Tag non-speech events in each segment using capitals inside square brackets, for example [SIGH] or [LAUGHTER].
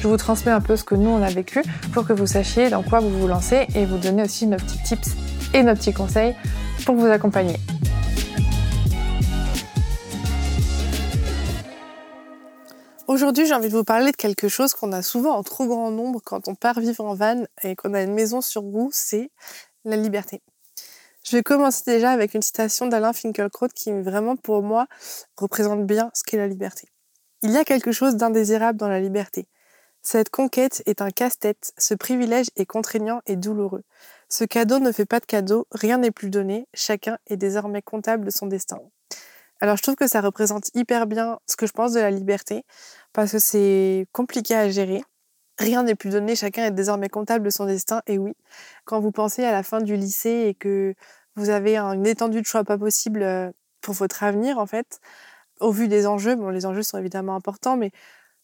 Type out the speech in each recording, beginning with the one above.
Je vous transmets un peu ce que nous on a vécu pour que vous sachiez dans quoi vous vous lancez et vous donner aussi nos petits tips et nos petits conseils pour vous accompagner. Aujourd'hui, j'ai envie de vous parler de quelque chose qu'on a souvent en trop grand nombre quand on part vivre en van et qu'on a une maison sur roue, c'est la liberté. Je vais commencer déjà avec une citation d'Alain Finkielkraut qui vraiment pour moi représente bien ce qu'est la liberté. Il y a quelque chose d'indésirable dans la liberté. Cette conquête est un casse-tête, ce privilège est contraignant et douloureux. Ce cadeau ne fait pas de cadeau, rien n'est plus donné, chacun est désormais comptable de son destin. Alors je trouve que ça représente hyper bien ce que je pense de la liberté, parce que c'est compliqué à gérer. Rien n'est plus donné, chacun est désormais comptable de son destin. Et oui, quand vous pensez à la fin du lycée et que vous avez une étendue de choix pas possible euh, pour votre avenir, en fait, au vu des enjeux, bon, les enjeux sont évidemment importants, mais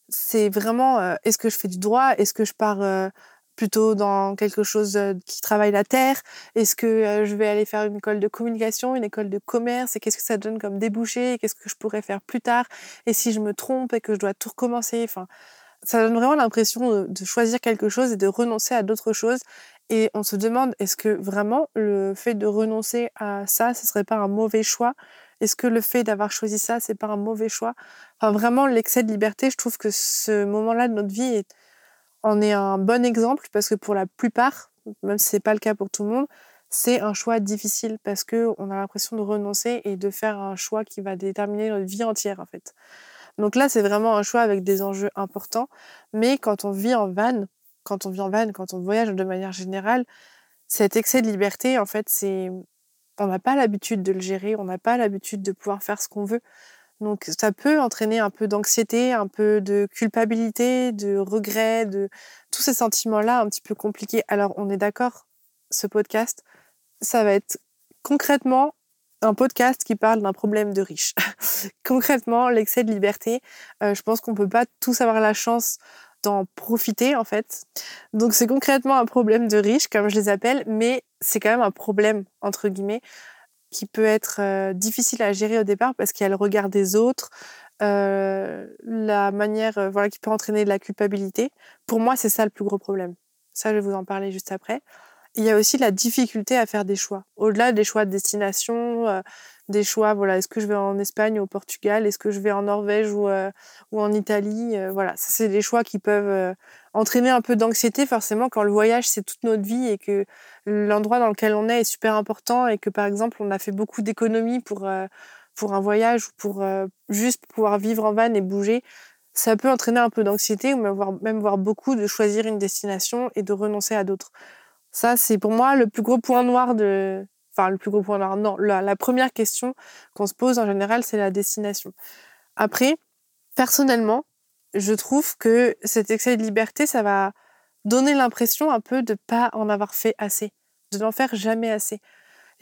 c'est vraiment euh, est-ce que je fais du droit? Est-ce que je pars euh, plutôt dans quelque chose qui travaille la terre? Est-ce que je vais aller faire une école de communication, une école de commerce? Et qu'est-ce que ça donne comme débouché? Qu'est-ce que je pourrais faire plus tard? Et si je me trompe et que je dois tout recommencer? Enfin, ça donne vraiment l'impression de choisir quelque chose et de renoncer à d'autres choses. Et on se demande, est-ce que vraiment le fait de renoncer à ça, ce serait pas un mauvais choix? Est-ce que le fait d'avoir choisi ça, c'est pas un mauvais choix? Enfin, vraiment, l'excès de liberté, je trouve que ce moment-là de notre vie en est un bon exemple parce que pour la plupart, même si c'est pas le cas pour tout le monde, c'est un choix difficile parce que on a l'impression de renoncer et de faire un choix qui va déterminer notre vie entière en fait. Donc là, c'est vraiment un choix avec des enjeux importants. Mais quand on vit en van, quand on vit en van, quand on voyage de manière générale, cet excès de liberté, en fait, c'est on n'a pas l'habitude de le gérer, on n'a pas l'habitude de pouvoir faire ce qu'on veut. Donc ça peut entraîner un peu d'anxiété, un peu de culpabilité, de regret, de tous ces sentiments-là un petit peu compliqués. Alors on est d'accord, ce podcast, ça va être concrètement un podcast qui parle d'un problème de riche. [LAUGHS] concrètement, l'excès de liberté, euh, je pense qu'on peut pas tous avoir la chance d'en profiter en fait. Donc c'est concrètement un problème de riche, comme je les appelle, mais c'est quand même un problème entre guillemets qui peut être euh, difficile à gérer au départ parce qu'il y a le regard des autres, euh, la manière, euh, voilà, qui peut entraîner de la culpabilité. Pour moi, c'est ça le plus gros problème. Ça, je vais vous en parler juste après. Il y a aussi la difficulté à faire des choix. Au-delà des choix de destination, des choix, voilà, est-ce que je vais en Espagne ou au Portugal, est-ce que je vais en Norvège ou, ou en Italie, voilà, ça c'est des choix qui peuvent entraîner un peu d'anxiété forcément quand le voyage c'est toute notre vie et que l'endroit dans lequel on est est super important et que par exemple on a fait beaucoup d'économies pour pour un voyage ou pour juste pouvoir vivre en van et bouger, ça peut entraîner un peu d'anxiété ou même voir beaucoup de choisir une destination et de renoncer à d'autres. Ça, c'est pour moi le plus gros point noir de, enfin le plus gros point noir. Non, la, première question qu'on se pose en général, c'est la destination. Après, personnellement, je trouve que cet excès de liberté, ça va donner l'impression un peu de pas en avoir fait assez, de n'en faire jamais assez.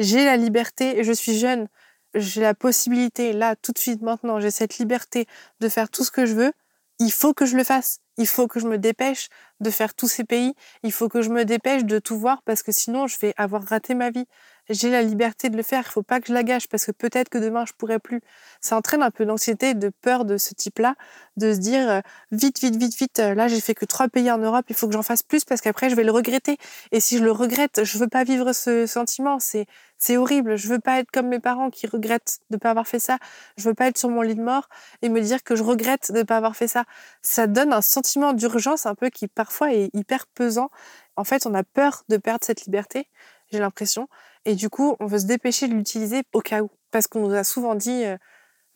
J'ai la liberté, je suis jeune, j'ai la possibilité, là, tout de suite, maintenant, j'ai cette liberté de faire tout ce que je veux. Il faut que je le fasse. Il faut que je me dépêche de faire tous ces pays. Il faut que je me dépêche de tout voir parce que sinon, je vais avoir raté ma vie. J'ai la liberté de le faire, il faut pas que je la gâche parce que peut-être que demain je pourrai plus. Ça entraîne un peu d'anxiété, de peur de ce type-là, de se dire euh, vite, vite, vite, vite, euh, là j'ai fait que trois pays en Europe, il faut que j'en fasse plus parce qu'après je vais le regretter. Et si je le regrette, je veux pas vivre ce sentiment, c'est c'est horrible. Je veux pas être comme mes parents qui regrettent de pas avoir fait ça. Je veux pas être sur mon lit de mort et me dire que je regrette de pas avoir fait ça. Ça donne un sentiment d'urgence un peu qui parfois est hyper pesant. En fait, on a peur de perdre cette liberté, j'ai l'impression. Et du coup, on veut se dépêcher de l'utiliser au cas où. Parce qu'on nous a souvent dit, euh,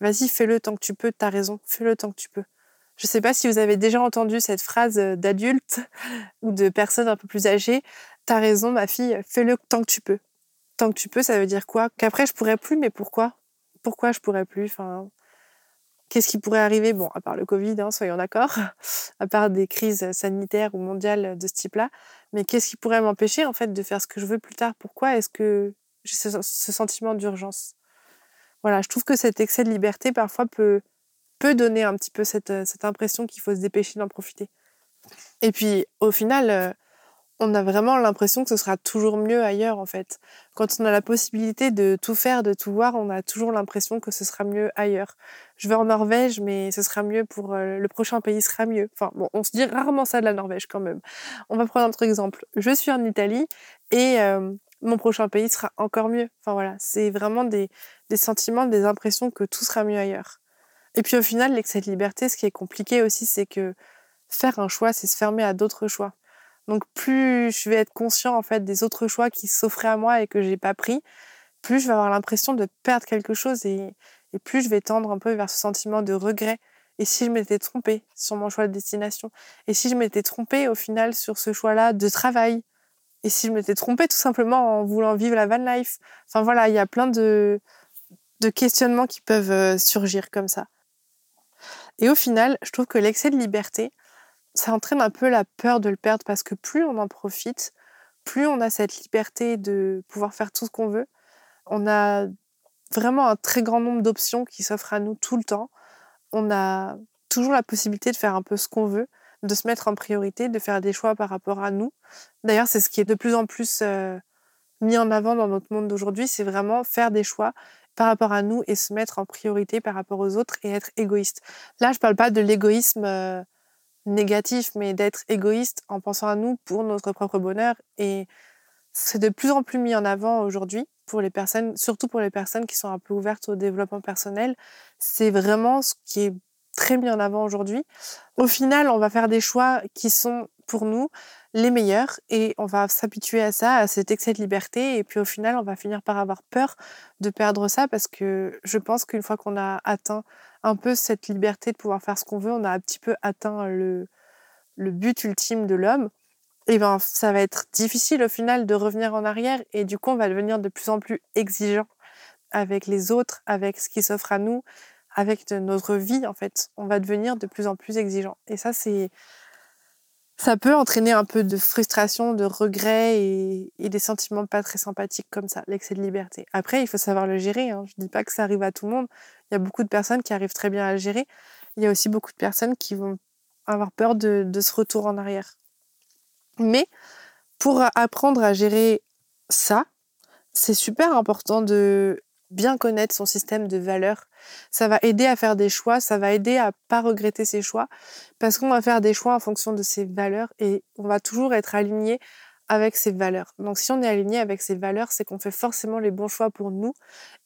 vas-y, fais-le tant que tu peux, t'as raison, fais-le tant que tu peux. Je ne sais pas si vous avez déjà entendu cette phrase euh, d'adulte [LAUGHS] ou de personnes un peu plus âgées. T'as raison, ma fille, fais-le tant que tu peux. Tant que tu peux, ça veut dire quoi? Qu'après, je pourrais plus, mais pourquoi? Pourquoi je pourrais plus? Enfin, Qu'est-ce qui pourrait arriver? Bon, à part le Covid, hein, soyons d'accord, [LAUGHS] à part des crises sanitaires ou mondiales de ce type-là, mais qu'est-ce qui pourrait m'empêcher en fait de faire ce que je veux plus tard? Pourquoi est-ce que j'ai ce, sentiment d'urgence? Voilà, je trouve que cet excès de liberté parfois peut, peut donner un petit peu cette, cette impression qu'il faut se dépêcher d'en profiter. Et puis au final, euh, on a vraiment l'impression que ce sera toujours mieux ailleurs en fait. Quand on a la possibilité de tout faire, de tout voir, on a toujours l'impression que ce sera mieux ailleurs. Je vais en Norvège, mais ce sera mieux pour euh, le prochain pays sera mieux. Enfin bon, on se dit rarement ça de la Norvège quand même. On va prendre un autre exemple. Je suis en Italie et euh, mon prochain pays sera encore mieux. Enfin voilà, c'est vraiment des, des sentiments, des impressions que tout sera mieux ailleurs. Et puis au final, l'excès de liberté, ce qui est compliqué aussi, c'est que faire un choix, c'est se fermer à d'autres choix. Donc plus je vais être conscient en fait des autres choix qui s'offraient à moi et que j'ai pas pris, plus je vais avoir l'impression de perdre quelque chose et, plus je vais tendre un peu vers ce sentiment de regret. Et si je m'étais trompée sur mon choix de destination? Et si je m'étais trompée au final sur ce choix-là de travail? Et si je m'étais trompée tout simplement en voulant vivre la van life? Enfin voilà, il y a plein de, questionnements qui peuvent euh, surgir comme ça. Et au final, je trouve que l'excès de liberté, ça entraîne un peu la peur de le perdre parce que plus on en profite, plus on a cette liberté de pouvoir faire tout ce qu'on veut. On a vraiment un très grand nombre d'options qui s'offrent à nous tout le temps. On a toujours la possibilité de faire un peu ce qu'on veut, de se mettre en priorité, de faire des choix par rapport à nous. D'ailleurs, c'est ce qui est de plus en plus euh, mis en avant dans notre monde d'aujourd'hui, c'est vraiment faire des choix par rapport à nous et se mettre en priorité par rapport aux autres et être égoïste. Là, je parle pas de l'égoïsme euh, négatif, mais d'être égoïste en pensant à nous pour notre propre bonheur. Et c'est de plus en plus mis en avant aujourd'hui pour les personnes, surtout pour les personnes qui sont un peu ouvertes au développement personnel. C'est vraiment ce qui est très mis en avant aujourd'hui. Au final, on va faire des choix qui sont pour nous les meilleurs et on va s'habituer à ça, à cet excès de liberté et puis au final, on va finir par avoir peur de perdre ça parce que je pense qu'une fois qu'on a atteint un peu cette liberté de pouvoir faire ce qu'on veut, on a un petit peu atteint le, le but ultime de l'homme. Et ben ça va être difficile au final de revenir en arrière et du coup on va devenir de plus en plus exigeant avec les autres, avec ce qui s'offre à nous, avec notre vie en fait. On va devenir de plus en plus exigeant. Et ça c'est ça peut entraîner un peu de frustration, de regret et, des sentiments pas très sympathiques comme ça, l'excès de liberté. Après, il faut savoir le gérer. Hein. Je dis pas que ça arrive à tout le monde. Il y a beaucoup de personnes qui arrivent très bien à le gérer. Il y a aussi beaucoup de personnes qui vont avoir peur de ce retour en arrière. Mais pour apprendre à gérer ça, c'est super important de bien connaître son système de valeurs. Ça va aider à faire des choix, ça va aider à pas regretter ses choix, parce qu'on va faire des choix en fonction de ses valeurs et on va toujours être aligné avec ses valeurs. Donc si on est aligné avec ses valeurs, c'est qu'on fait forcément les bons choix pour nous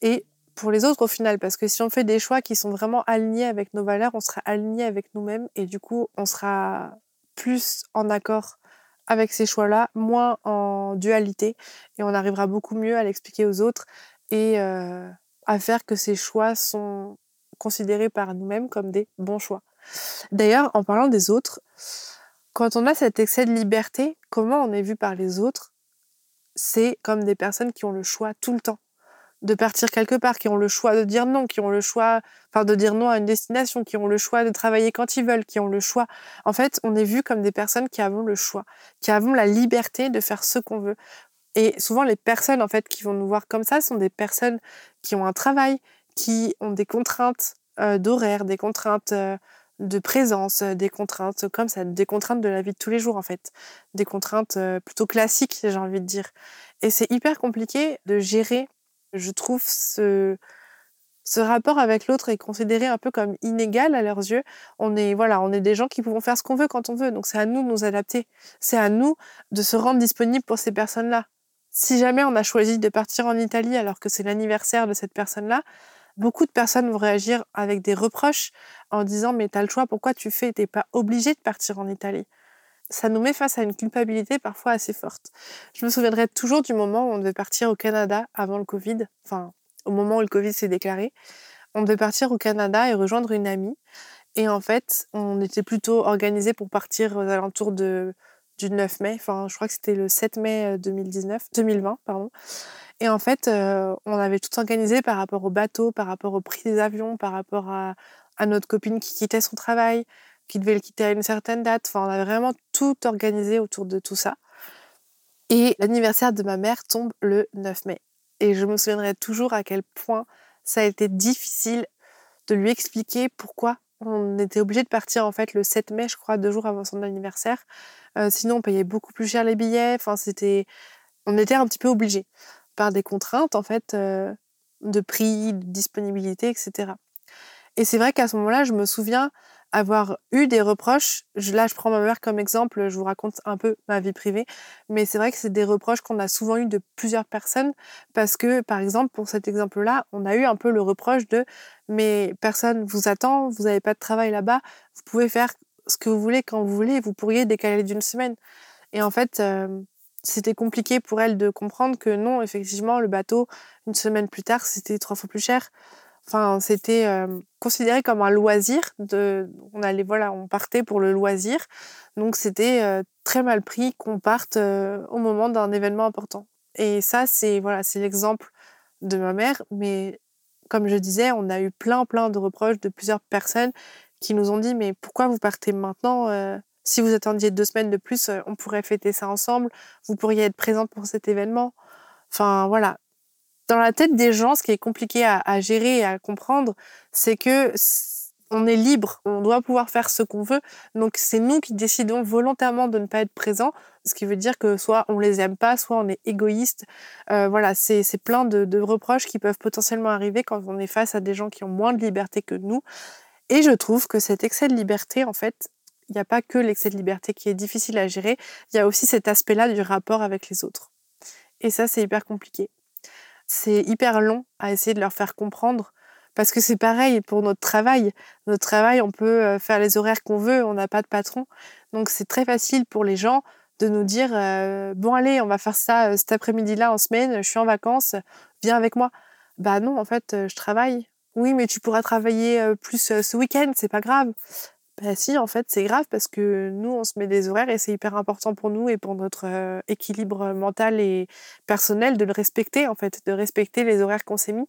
et pour les autres au final, parce que si on fait des choix qui sont vraiment alignés avec nos valeurs, on sera aligné avec nous-mêmes et du coup on sera plus en accord avec ces choix-là, moins en dualité et on arrivera beaucoup mieux à l'expliquer aux autres et à faire que ces choix sont considérés par nous-mêmes comme des bons choix. D'ailleurs, en parlant des autres, quand on a cet excès de liberté, comment on est vu par les autres C'est comme des personnes qui ont le choix tout le temps de partir quelque part, qui ont le choix de dire non, qui ont le choix, enfin de dire non à une destination, qui ont le choix de travailler quand ils veulent, qui ont le choix. En fait, on est vu comme des personnes qui avons le choix, qui avons la liberté de faire ce qu'on veut. Et souvent, les personnes en fait qui vont nous voir comme ça sont des personnes qui ont un travail, qui ont des contraintes euh, d'horaire, des contraintes euh, de présence, euh, des contraintes comme ça, des contraintes de la vie de tous les jours en fait, des contraintes plutôt classiques, j'ai envie de dire. Et c'est hyper compliqué de gérer, je trouve, ce, ce rapport avec l'autre est considéré un peu comme inégal à leurs yeux. On est, voilà, on est des gens qui pouvons faire ce qu'on veut quand on veut. Donc c'est à nous de nous adapter. C'est à nous de se rendre disponible pour ces personnes-là. Si jamais on a choisi de partir en Italie alors que c'est l'anniversaire de cette personne-là, beaucoup de personnes vont réagir avec des reproches en disant mais t'as le choix, pourquoi tu fais? T'es pas obligé de partir en Italie. Ça nous met face à une culpabilité parfois assez forte. Je me souviendrai toujours du moment où on devait partir au Canada avant le Covid, enfin au moment où le Covid s'est déclaré. On devait partir au Canada et rejoindre une amie. Et en fait, on était plutôt organisé pour partir aux alentours de, du 9 mai. Enfin, je crois que c'était le 7 mai 2019, euh, 2020, pardon. Et en fait, euh, on avait tout organisé par rapport au bateau, par rapport au prix des avions, par rapport à, à notre copine qui quittait son travail, qui devait le quitter à une certaine date. Enfin, on avait vraiment tout organisé autour de tout ça. Et l'anniversaire de ma mère tombe le 9 mai. Et je me souviendrai toujours à quel point ça a été difficile de lui expliquer pourquoi on était obligé de partir en fait le 7 mai, je crois, deux jours avant son anniversaire. Euh, sinon, on payait beaucoup plus cher les billets. C'était, on était un petit peu obligé par des contraintes en fait euh, de prix, de disponibilité, etc. Et c'est vrai qu'à ce moment-là, je me souviens avoir eu des reproches. là, je prends ma mère comme exemple, je vous raconte un peu ma vie privée, mais c'est vrai que c'est des reproches qu'on a souvent eu de plusieurs personnes parce que, par exemple, pour cet exemple-là, on a eu un peu le reproche de mais personne vous attend, vous n'avez pas de travail là-bas, vous pouvez faire ce que vous voulez quand vous voulez, vous pourriez décaler d'une semaine. Et en fait, euh, c'était compliqué pour elle de comprendre que non, effectivement, le bateau, une semaine plus tard, c'était trois fois plus cher. Enfin, c'était considéré comme un loisir. De, on allait, voilà, on partait pour le loisir. Donc, c'était très mal pris qu'on parte au moment d'un événement important. Et ça, c'est voilà, c'est l'exemple de ma mère. Mais comme je disais, on a eu plein, plein de reproches de plusieurs personnes qui nous ont dit mais pourquoi vous partez maintenant Si vous attendiez deux semaines de plus, on pourrait fêter ça ensemble. Vous pourriez être présente pour cet événement. Enfin voilà, dans la tête des gens, ce qui est compliqué à, gérer et à comprendre, c'est que on est libre, on doit pouvoir faire ce qu'on veut. Donc c'est nous qui décidons volontairement de ne pas être présents, ce qui veut dire que soit on les aime pas, soit on est égoïste. Euh, voilà, c'est plein de, de, reproches qui peuvent potentiellement arriver quand on est face à des gens qui ont moins de liberté que nous. Et je trouve que cet excès de liberté, en fait, il n'y a pas que l'excès de liberté qui est difficile à gérer, il y a aussi cet aspect-là du rapport avec les autres. Et ça, c'est hyper compliqué c'est hyper long à essayer de leur faire comprendre. Parce que c'est pareil pour notre travail. Notre travail, on peut euh, faire les horaires qu'on veut, on n'a pas de patron. Donc c'est très facile pour les gens de nous dire euh, bon allez, on va faire ça euh, cet après-midi-là en semaine, je suis en vacances, viens avec moi. Bah non, en fait, je travaille. Oui, mais tu pourras travailler plus ce week-end, c'est pas grave. Bah si, en fait, c'est grave parce que nous, on se met des horaires et c'est hyper important pour nous et pour notre équilibre mental et personnel de le respecter, en fait, de respecter les horaires qu'on s'est mis.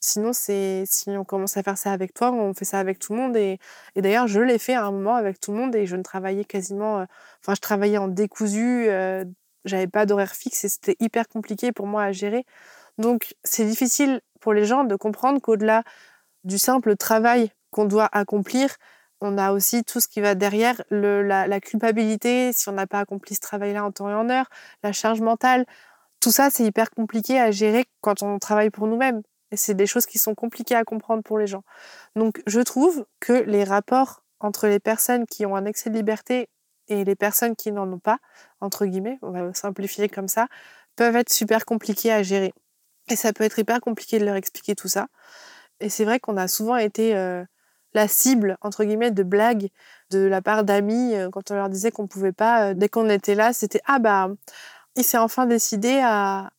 Sinon, c'est si on commence à faire ça avec toi, on fait ça avec tout le monde. Et, d'ailleurs, je l'ai fait à un moment avec tout le monde et je ne travaillais quasiment... Enfin, je travaillais en décousu, euh, j'avais pas d'horaire fixe et c'était hyper compliqué pour moi à gérer. Donc, c'est difficile pour les gens de comprendre qu'au-delà du simple travail qu'on doit accomplir, on a aussi tout ce qui va derrière, la, culpabilité, si on n'a pas accompli ce travail-là en temps et en heure, la charge mentale. Tout ça, c'est hyper compliqué à gérer quand on travaille pour nous-mêmes. Et c'est des choses qui sont compliquées à comprendre pour les gens. Donc, je trouve que les rapports entre les personnes qui ont un excès de liberté et les personnes qui n'en ont pas, entre guillemets, on va simplifier comme ça, peuvent être super compliqués à gérer. Et ça peut être hyper compliqué de leur expliquer tout ça. Et c'est vrai qu'on a souvent été euh, la cible, entre guillemets, de blagues de la part d'amis euh, quand on leur disait qu'on pouvait pas. Euh, dès qu'on était là, c'était Ah bah, il s'est enfin décidé à,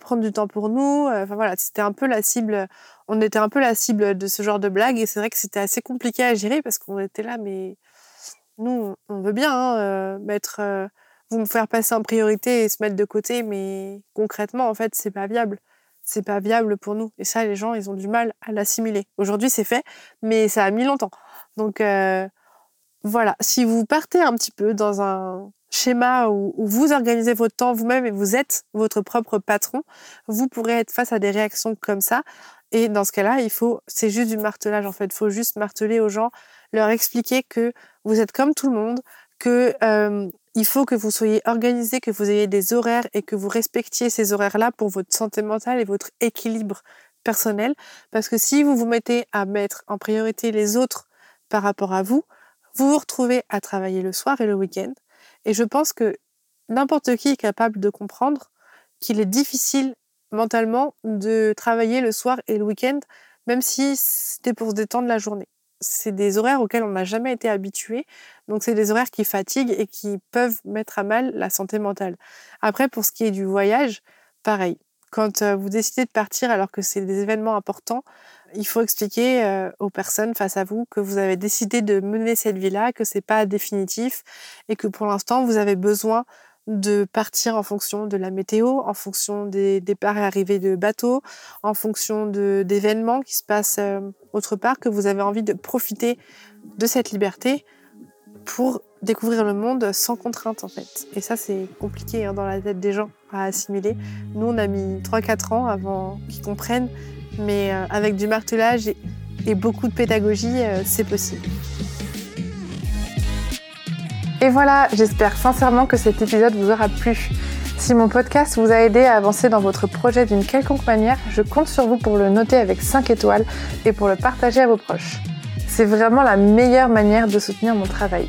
prendre du temps pour nous. Euh, enfin voilà, c'était un peu la cible. On était un peu la cible de ce genre de blagues et c'est vrai que c'était assez compliqué à gérer parce qu'on était là, mais nous, on veut bien hein, mettre. vous me faire passer en priorité et se mettre de côté, mais concrètement, en fait, c'est pas viable c'est pas viable pour nous. Et ça, les gens, ils ont du mal à l'assimiler. Aujourd'hui, c'est fait, mais ça a mis longtemps. Donc euh, voilà, si vous partez un petit peu dans un schéma où, vous organisez votre temps vous-même et vous êtes votre propre patron, vous pourrez être face à des réactions comme ça. Et dans ce cas-là, il faut, c'est juste du martelage en fait. Il faut juste marteler aux gens, leur expliquer que vous êtes comme tout le monde, que euh, il faut que vous soyez organisé, que vous ayez des horaires et que vous respectiez ces horaires-là pour votre santé mentale et votre équilibre personnel. Parce que si vous vous mettez à mettre en priorité les autres par rapport à vous, vous vous retrouvez à travailler le soir et le week-end. Et je pense que n'importe qui est capable de comprendre qu'il est difficile mentalement de travailler le soir et le week-end, même si c'était pour se détendre la journée c'est des horaires auxquels on n'a jamais été habitué. Donc c'est des horaires qui fatiguent et qui peuvent mettre à mal la santé mentale. Après, pour ce qui est du voyage, pareil. Quand vous décidez de partir alors que c'est des événements importants, il faut expliquer aux personnes face à vous que vous avez décidé de mener cette vie-là, que c'est pas définitif et que pour l'instant vous avez besoin de partir en fonction de la météo, en fonction des départs et arrivées de bateaux, en fonction d'événements qui se passent euh, autre part, que vous avez envie de profiter de cette liberté pour découvrir le monde sans contrainte en fait. Et ça c'est compliqué hein, dans la tête des gens à assimiler. Nous on a mis 3-4 ans avant qu'ils comprennent, mais euh, avec du martelage et, beaucoup de pédagogie, euh, c'est possible. Et voilà, j'espère sincèrement que cet épisode vous aura plu. Si mon podcast vous a aidé à avancer dans votre projet d'une quelconque manière, je compte sur vous pour le noter avec 5 étoiles et pour le partager à vos proches. C'est vraiment la meilleure manière de soutenir mon travail.